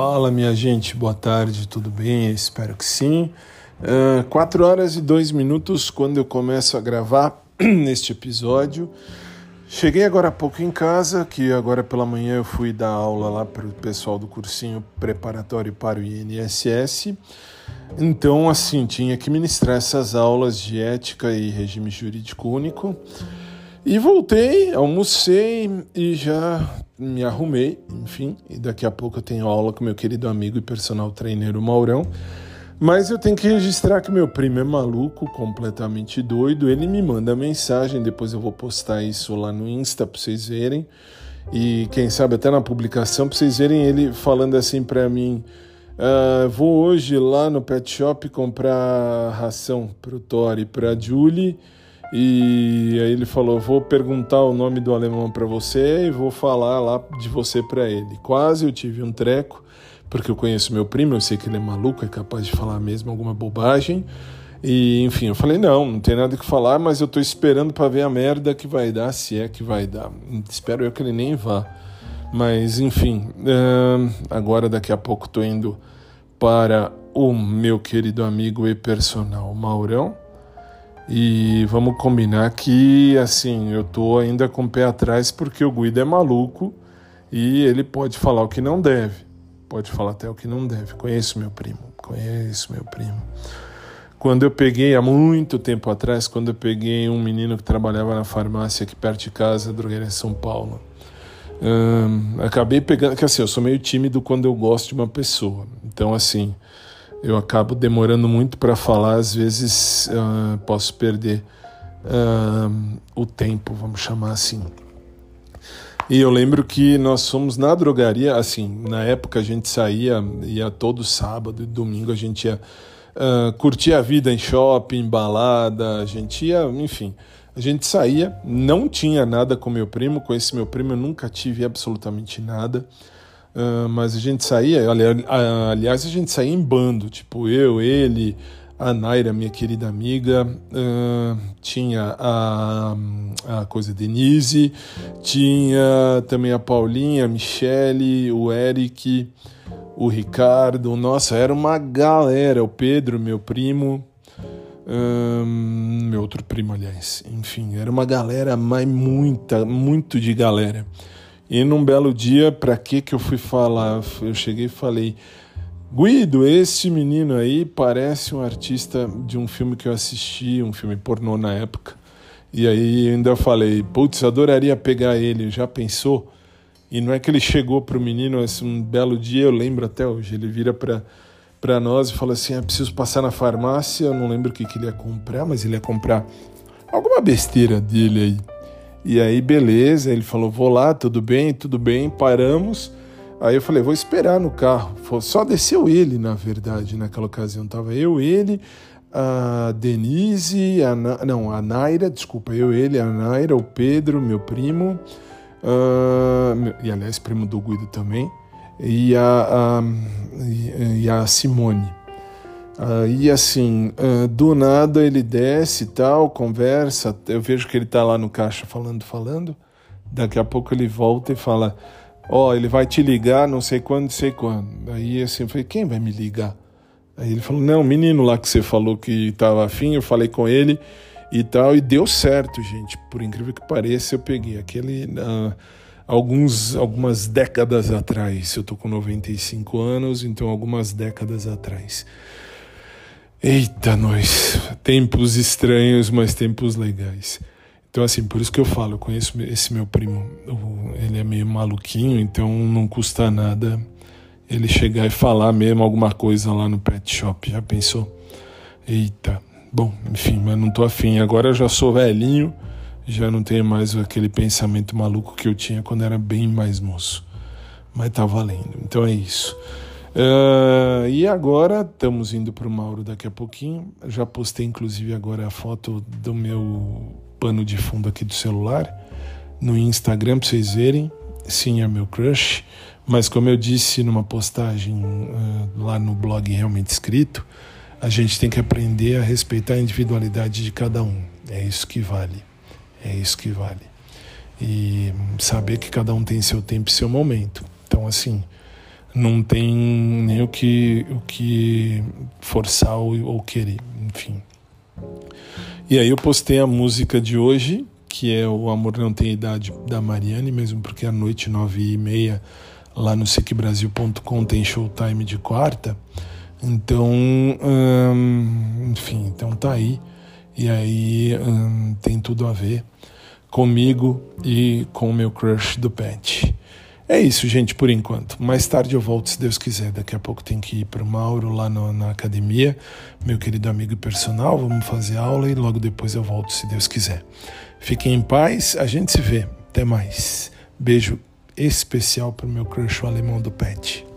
Fala, minha gente, boa tarde, tudo bem? espero que sim. Uh, quatro horas e dois minutos quando eu começo a gravar neste episódio. Cheguei agora há pouco em casa, que agora pela manhã eu fui dar aula lá para o pessoal do cursinho preparatório para o INSS. Então, assim, tinha que ministrar essas aulas de ética e regime jurídico único. E voltei, almocei e já me arrumei, enfim, e daqui a pouco eu tenho aula com meu querido amigo e personal trainer Maurão. Mas eu tenho que registrar que meu primo é maluco, completamente doido. Ele me manda mensagem, depois eu vou postar isso lá no Insta para vocês verem. E quem sabe até na publicação para vocês verem ele falando assim para mim: uh, vou hoje lá no pet shop comprar ração pro Tori e pra Julie e aí ele falou: Vou perguntar o nome do alemão para você e vou falar lá de você para ele. Quase eu tive um treco, porque eu conheço meu primo, eu sei que ele é maluco, é capaz de falar mesmo alguma bobagem. E enfim, eu falei: Não, não tem nada que falar, mas eu tô esperando para ver a merda que vai dar, se é que vai dar. Espero eu que ele nem vá. Mas enfim, agora daqui a pouco tô indo para o meu querido amigo e personal Maurão e vamos combinar que, assim, eu tô ainda com o pé atrás porque o Guido é maluco e ele pode falar o que não deve. Pode falar até o que não deve. Conheço meu primo, conheço meu primo. Quando eu peguei, há muito tempo atrás, quando eu peguei um menino que trabalhava na farmácia aqui perto de casa, drogueira em São Paulo, hum, acabei pegando, que assim, eu sou meio tímido quando eu gosto de uma pessoa. Então, assim, eu acabo demorando muito para falar, às vezes uh, posso perder uh, o tempo, vamos chamar assim. E eu lembro que nós fomos na drogaria, assim, na época a gente saía, ia todo sábado e domingo a gente ia uh, curtir a vida em shopping, balada, a gente ia, enfim, a gente saía, não tinha nada com meu primo, com esse meu primo eu nunca tive absolutamente nada. Uh, mas a gente saía, aliás, a gente saía em bando, tipo eu, ele, a Naira, minha querida amiga, uh, tinha a, a coisa Denise, tinha também a Paulinha, a Michele, o Eric, o Ricardo, nossa, era uma galera, o Pedro, meu primo, um, meu outro primo, aliás, enfim, era uma galera, mas muita, muito de galera. E num belo dia, para que que eu fui falar? Eu cheguei e falei: Guido, esse menino aí parece um artista de um filme que eu assisti, um filme pornô na época. E aí ainda falei: putz, adoraria pegar ele. Já pensou? E não é que ele chegou pro menino, esse um belo dia, eu lembro até hoje, ele vira para para nós e fala assim: é preciso passar na farmácia. Eu não lembro o que, que ele ia comprar, mas ele ia comprar alguma besteira dele aí. E aí, beleza, ele falou: vou lá, tudo bem, tudo bem, paramos. Aí eu falei: vou esperar no carro. Só desceu ele, na verdade, naquela ocasião. Tava eu, ele, a Denise, a Na... não, a Naira, desculpa, eu, ele, a Naira, o Pedro, meu primo, uh... e aliás, primo do Guido também, e a, a... e a Simone. Aí assim, uh, do nada ele desce e tal, conversa. Eu vejo que ele tá lá no caixa falando, falando. Daqui a pouco ele volta e fala: Ó, oh, ele vai te ligar, não sei quando, não sei quando. Aí assim, eu falei: Quem vai me ligar? Aí ele falou: Não, o menino lá que você falou que tava afim, eu falei com ele e tal, e deu certo, gente. Por incrível que pareça, eu peguei aquele. Uh, alguns, algumas décadas atrás. Eu tô com 95 anos, então algumas décadas atrás. Eita, nós. Tempos estranhos, mas tempos legais. Então, assim, por isso que eu falo, eu conheço esse meu primo. Ele é meio maluquinho, então não custa nada ele chegar e falar mesmo alguma coisa lá no pet shop. Já pensou? Eita. Bom, enfim, mas não tô afim. Agora eu já sou velhinho, já não tenho mais aquele pensamento maluco que eu tinha quando era bem mais moço. Mas tá valendo. Então é isso. Uh, e agora estamos indo para o Mauro daqui a pouquinho. Já postei inclusive agora a foto do meu pano de fundo aqui do celular no Instagram para vocês verem. Sim, é meu crush. Mas como eu disse numa postagem uh, lá no blog realmente escrito, a gente tem que aprender a respeitar a individualidade de cada um. É isso que vale. É isso que vale. E saber que cada um tem seu tempo e seu momento. Então, assim, não tem nem o que, o que forçar ou, ou querer, enfim. E aí eu postei a música de hoje, que é o Amor Não Tem Idade da Mariane, mesmo porque à noite, nove e meia, lá no SicBrasil.com tem showtime de quarta. Então, hum, enfim, então tá aí. E aí hum, tem tudo a ver comigo e com o meu crush do Pet. É isso, gente, por enquanto. Mais tarde eu volto, se Deus quiser. Daqui a pouco tem que ir para o Mauro lá no, na academia, meu querido amigo personal. Vamos fazer aula e logo depois eu volto, se Deus quiser. Fiquem em paz, a gente se vê. Até mais. Beijo especial para o meu crush o alemão do Pet.